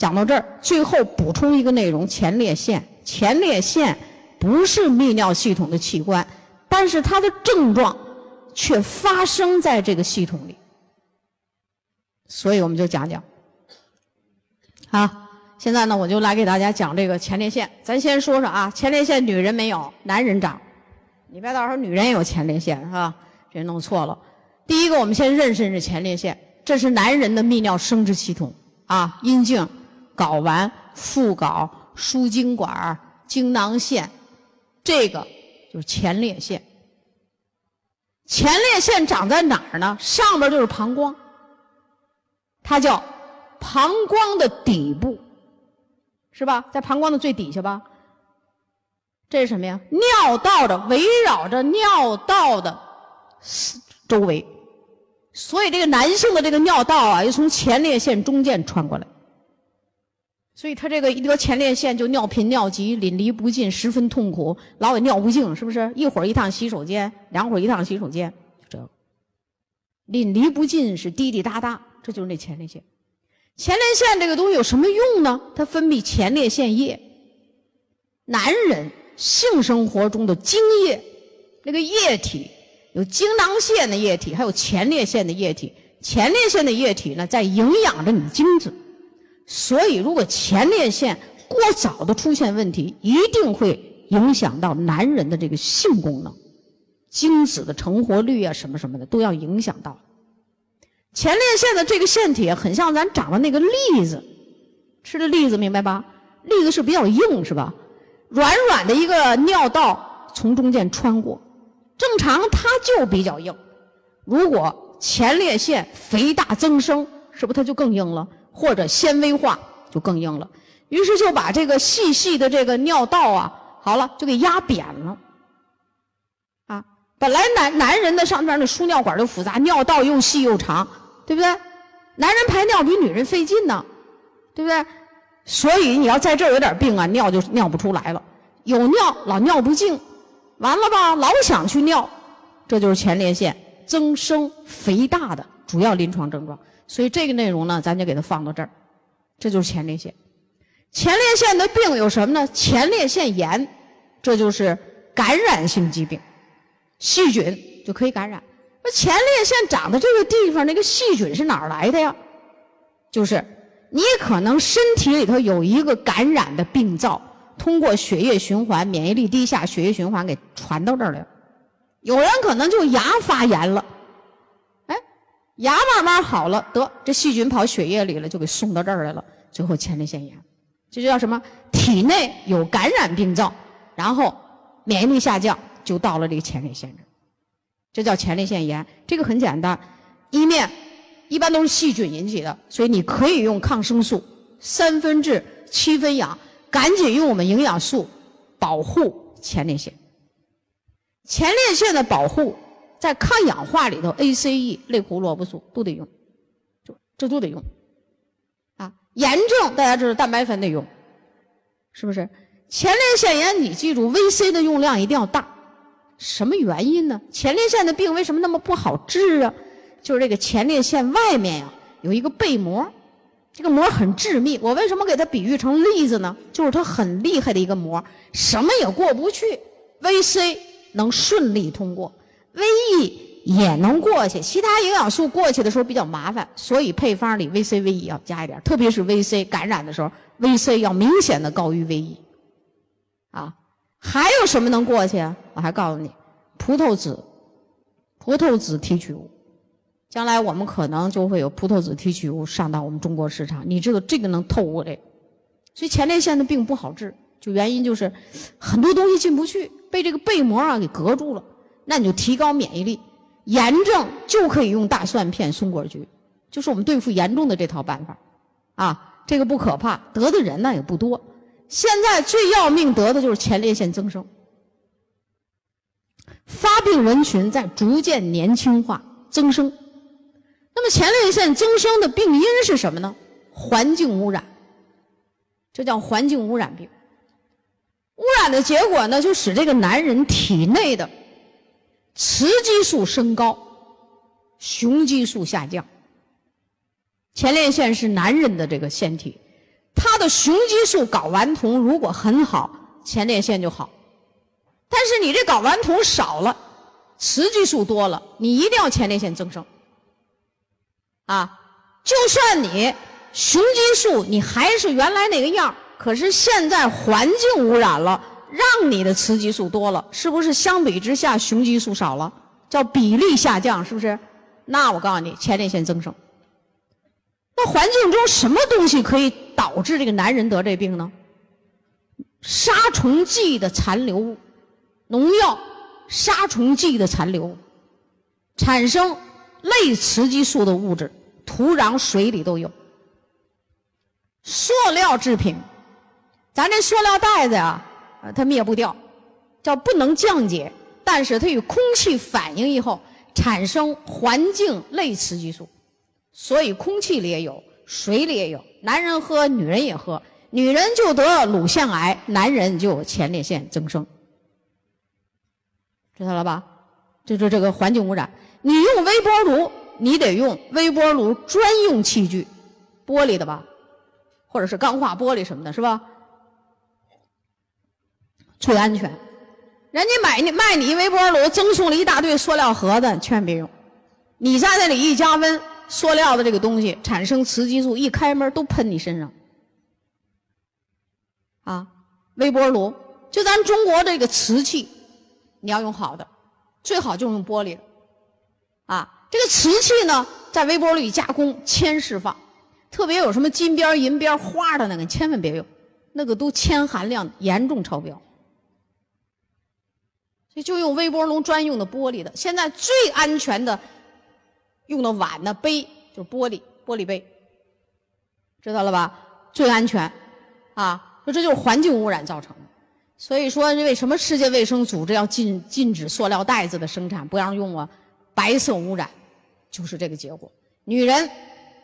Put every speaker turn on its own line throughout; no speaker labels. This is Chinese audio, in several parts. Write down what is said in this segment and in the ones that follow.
讲到这儿，最后补充一个内容：前列腺。前列腺不是泌尿系统的器官，但是它的症状却发生在这个系统里。所以我们就讲讲。好，现在呢，我就来给大家讲这个前列腺。咱先说说啊，前列腺女人没有，男人长。你别到时候女人也有前列腺是吧？别弄错了。第一个，我们先认识认识前列腺，这是男人的泌尿生殖系统啊，阴茎、睾丸、附睾、输精管、精囊腺，这个就是前列腺。前列腺长在哪儿呢？上边就是膀胱，它叫膀胱的底部，是吧？在膀胱的最底下吧。这是什么呀？尿道的围绕着尿道的周围。所以这个男性的这个尿道啊，又从前列腺中间穿过来，所以他这个一得前列腺就尿频尿急、淋漓不尽、十分痛苦，老有尿不尽，是不是？一会儿一趟洗手间，两会儿一趟洗手间，就这个。淋漓不尽是滴滴答答，这就是那前列腺。前列腺这个东西有什么用呢？它分泌前列腺液。男人性生活中的精液，那个液体。有精囊腺的液体，还有前列腺的液体。前列腺的液体呢，在营养着你精子。所以，如果前列腺过早的出现问题，一定会影响到男人的这个性功能、精子的成活率啊，什么什么的都要影响到。前列腺的这个腺体很像咱长的那个栗子，吃的栗子明白吧？栗子是比较硬，是吧？软软的一个尿道从中间穿过。正常它就比较硬，如果前列腺肥大增生，是不是它就更硬了？或者纤维化就更硬了。于是就把这个细细的这个尿道啊，好了就给压扁了。啊，本来男男人的上边的输尿管就复杂，尿道又细又长，对不对？男人排尿比女人费劲呢，对不对？所以你要在这儿有点病啊，尿就尿不出来了，有尿老尿不尽。完了吧，老想去尿，这就是前列腺增生肥大的主要临床症状。所以这个内容呢，咱就给它放到这儿。这就是前列腺。前列腺的病有什么呢？前列腺炎，这就是感染性疾病，细菌就可以感染。那前列腺长的这个地方，那个细菌是哪儿来的呀？就是你可能身体里头有一个感染的病灶。通过血液循环，免疫力低下，血液循环给传到这儿来了。有人可能就牙发炎了，牙慢慢好了，得这细菌跑血液里了，就给送到这儿来了，最后前列腺炎，这就叫什么？体内有感染病灶，然后免疫力下降，就到了这个前列腺这，这叫前列腺炎。这个很简单，一面一般都是细菌引起的，所以你可以用抗生素，三分治，七分养。赶紧用我们营养素保护前列腺。前列腺的保护在抗氧化里头，ACE、类胡萝卜素都得用，就这都得用。啊，炎症大家知道蛋白粉得用，是不是？前列腺炎你记住，VC 的用量一定要大。什么原因呢？前列腺的病为什么那么不好治啊？就是这个前列腺外面呀有一个被膜。这个膜很致密，我为什么给它比喻成栗子呢？就是它很厉害的一个膜，什么也过不去。VC 能顺利通过，VE 也能过去，其他营养素过去的时候比较麻烦，所以配方里 VC、VE 要加一点，特别是 VC 感染的时候，VC 要明显的高于 VE。啊，还有什么能过去？我还告诉你，葡萄籽，葡萄籽提取物。将来我们可能就会有葡萄籽提取物上到我们中国市场，你知道这个能透过这，所以前列腺的病不好治，就原因就是很多东西进不去，被这个被膜啊给隔住了。那你就提高免疫力，炎症就可以用大蒜片、松果菊，就是我们对付严重的这套办法，啊，这个不可怕，得的人呢也不多。现在最要命得的就是前列腺增生，发病人群在逐渐年轻化增生。那么前列腺增生的病因是什么呢？环境污染，这叫环境污染病。污染的结果呢，就使这个男人体内的雌激素升高，雄激素下降。前列腺是男人的这个腺体，他的雄激素睾丸酮如果很好，前列腺就好。但是你这睾丸酮少了，雌激素多了，你一定要前列腺增生。啊，就算你雄激素你还是原来那个样可是现在环境污染了，让你的雌激素多了，是不是相比之下雄激素少了？叫比例下降，是不是？那我告诉你，前列腺增生。那环境中什么东西可以导致这个男人得这病呢？杀虫剂的残留物，农药、杀虫剂的残留，产生类雌激素的物质，土壤、水里都有。塑料制品，咱这塑料袋子呀，它灭不掉，叫不能降解，但是它与空气反应以后，产生环境类雌激素。所以空气里也有，水里也有，男人喝，女人也喝，女人就得乳腺癌，男人就有前列腺增生，知道了吧？这就这个环境污染。你用微波炉，你得用微波炉专用器具，玻璃的吧，或者是钢化玻璃什么的，是吧？最安全。人家买你卖你微波炉，赠送了一大堆塑料盒子，千万别用。你在那里一加温。塑料的这个东西产生雌激素，一开门都喷你身上。啊，微波炉，就咱中国这个瓷器，你要用好的，最好就用玻璃的。啊，这个瓷器呢，在微波炉里加工，铅释放，特别有什么金边、银边、花的那个，千万别用，那个都铅含量严重超标。就用微波炉专用的玻璃的，现在最安全的。用的碗呢，杯就是玻璃，玻璃杯，知道了吧？最安全，啊，说这就是环境污染造成的。所以说，为什么世界卫生组织要禁禁止塑料袋子的生产，不让用啊？白色污染，就是这个结果。女人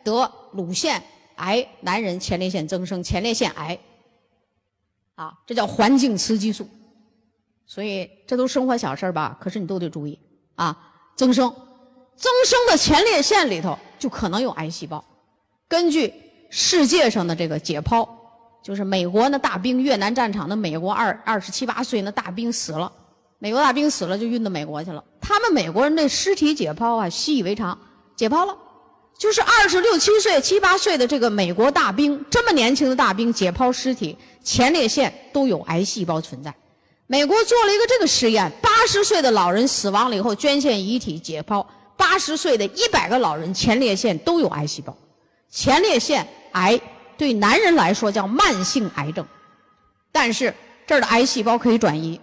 得乳腺癌，男人前列腺增生，前列腺癌，啊，这叫环境雌激素。所以这都生活小事吧？可是你都得注意啊，增生。增生的前列腺里头就可能有癌细胞。根据世界上的这个解剖，就是美国那大兵，越南战场的美国二二十七八岁那大兵死了，美国大兵死了就运到美国去了。他们美国人的尸体解剖啊习以为常，解剖了，就是二十六七岁、七八岁的这个美国大兵，这么年轻的大兵解剖尸体，前列腺都有癌细胞存在。美国做了一个这个实验，八十岁的老人死亡了以后，捐献遗体解剖。八十岁的一百个老人前列腺都有癌细胞，前列腺癌对男人来说叫慢性癌症，但是这儿的癌细胞可以转移。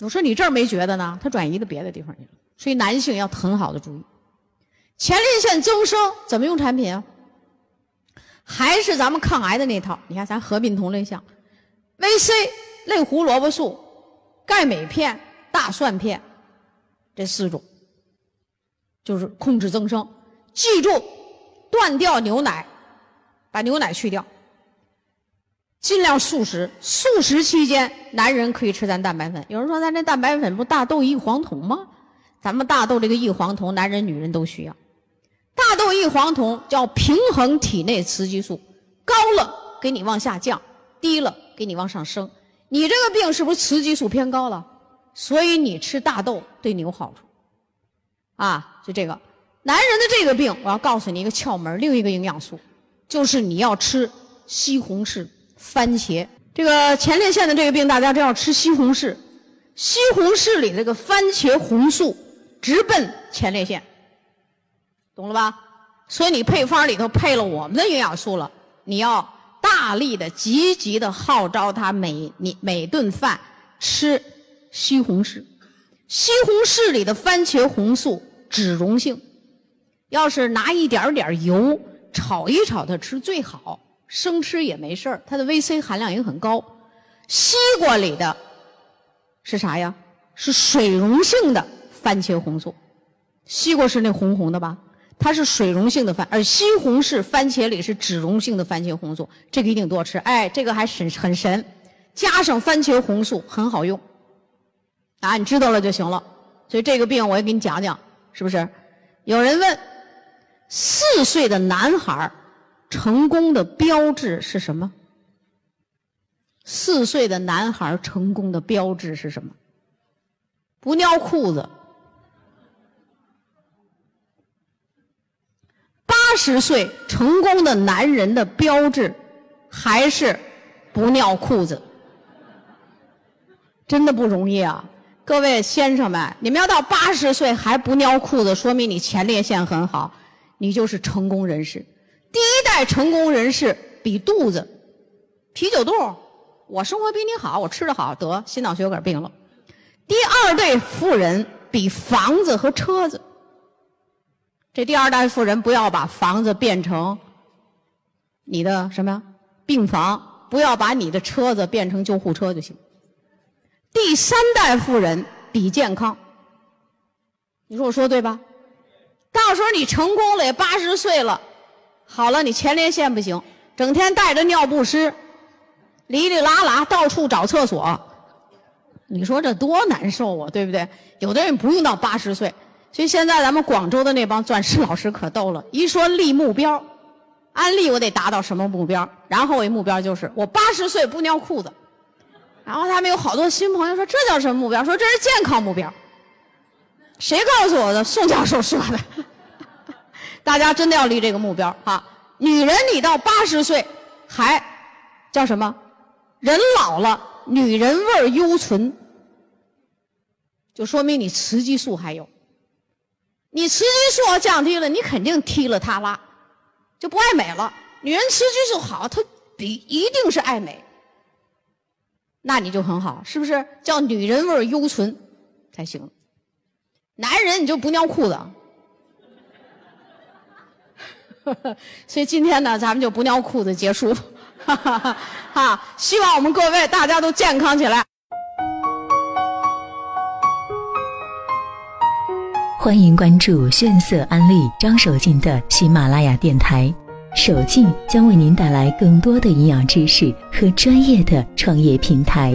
我说你这儿没觉得呢？它转移到别的地方去了，所以男性要很好的注意。前列腺增生怎么用产品啊？还是咱们抗癌的那套？你看咱合并同类项，VC 类胡萝卜素、钙镁片、大蒜片这四种。就是控制增生，记住，断掉牛奶，把牛奶去掉，尽量素食。素食期间，男人可以吃咱蛋白粉。有人说咱这蛋白粉不大豆异黄酮吗？咱们大豆这个异黄酮，男人女人都需要。大豆异黄酮叫平衡体内雌激素，高了给你往下降，低了给你往上升。你这个病是不是雌激素偏高了？所以你吃大豆对你有好处。啊，就这个，男人的这个病，我要告诉你一个窍门，另一个营养素，就是你要吃西红柿、番茄。这个前列腺的这个病，大家都要吃西红柿。西红柿里这个番茄红素直奔前列腺，懂了吧？所以你配方里头配了我们的营养素了，你要大力的、积极的号召他每你每顿饭吃西红柿。西红柿里的番茄红素脂溶性，要是拿一点点油炒一炒它吃最好，生吃也没事，它的 VC 含量也很高。西瓜里的是啥呀？是水溶性的番茄红素。西瓜是那红红的吧？它是水溶性的番，而西红柿、番茄里是脂溶性的番茄红素，这个一定多吃。哎，这个还神很神，加上番茄红素很好用。啊，你知道了就行了。所以这个病我也给你讲讲，是不是？有人问，四岁的男孩成功的标志是什么？四岁的男孩成功的标志是什么？不尿裤子。八十岁成功的男人的标志还是不尿裤子。真的不容易啊！各位先生们，你们要到八十岁还不尿裤子，说明你前列腺很好，你就是成功人士。第一代成功人士比肚子、啤酒肚，我生活比你好，我吃的好，得心脑血管病了。第二代富人比房子和车子，这第二代富人不要把房子变成你的什么呀病房，不要把你的车子变成救护车就行。第三代富人比健康，你说我说对吧？到时候你成功了，也八十岁了，好了，你前列腺不行，整天带着尿不湿，哩哩啦啦到处找厕所，你说这多难受啊，对不对？有的人不用到八十岁，所以现在咱们广州的那帮钻石老师可逗了，一说立目标，安利我得达到什么目标？然后我目标就是我八十岁不尿裤子。然后他们有好多新朋友说：“这叫什么目标？”说这是健康目标。谁告诉我的？宋教授说的。大家真的要立这个目标啊！女人，你到八十岁还叫什么？人老了，女人味儿犹存，就说明你雌激素还有。你雌激素要降低了，你肯定踢了他拉，就不爱美了。女人雌激素好，她比一定是爱美。那你就很好，是不是？叫女人味犹存才行。男人你就不尿裤子。所以今天呢，咱们就不尿裤子结束。哈，希望我们各位大家都健康起来。
欢迎关注炫色安利张守静的喜马拉雅电台。守静将为您带来更多的营养知识和专业的创业平台。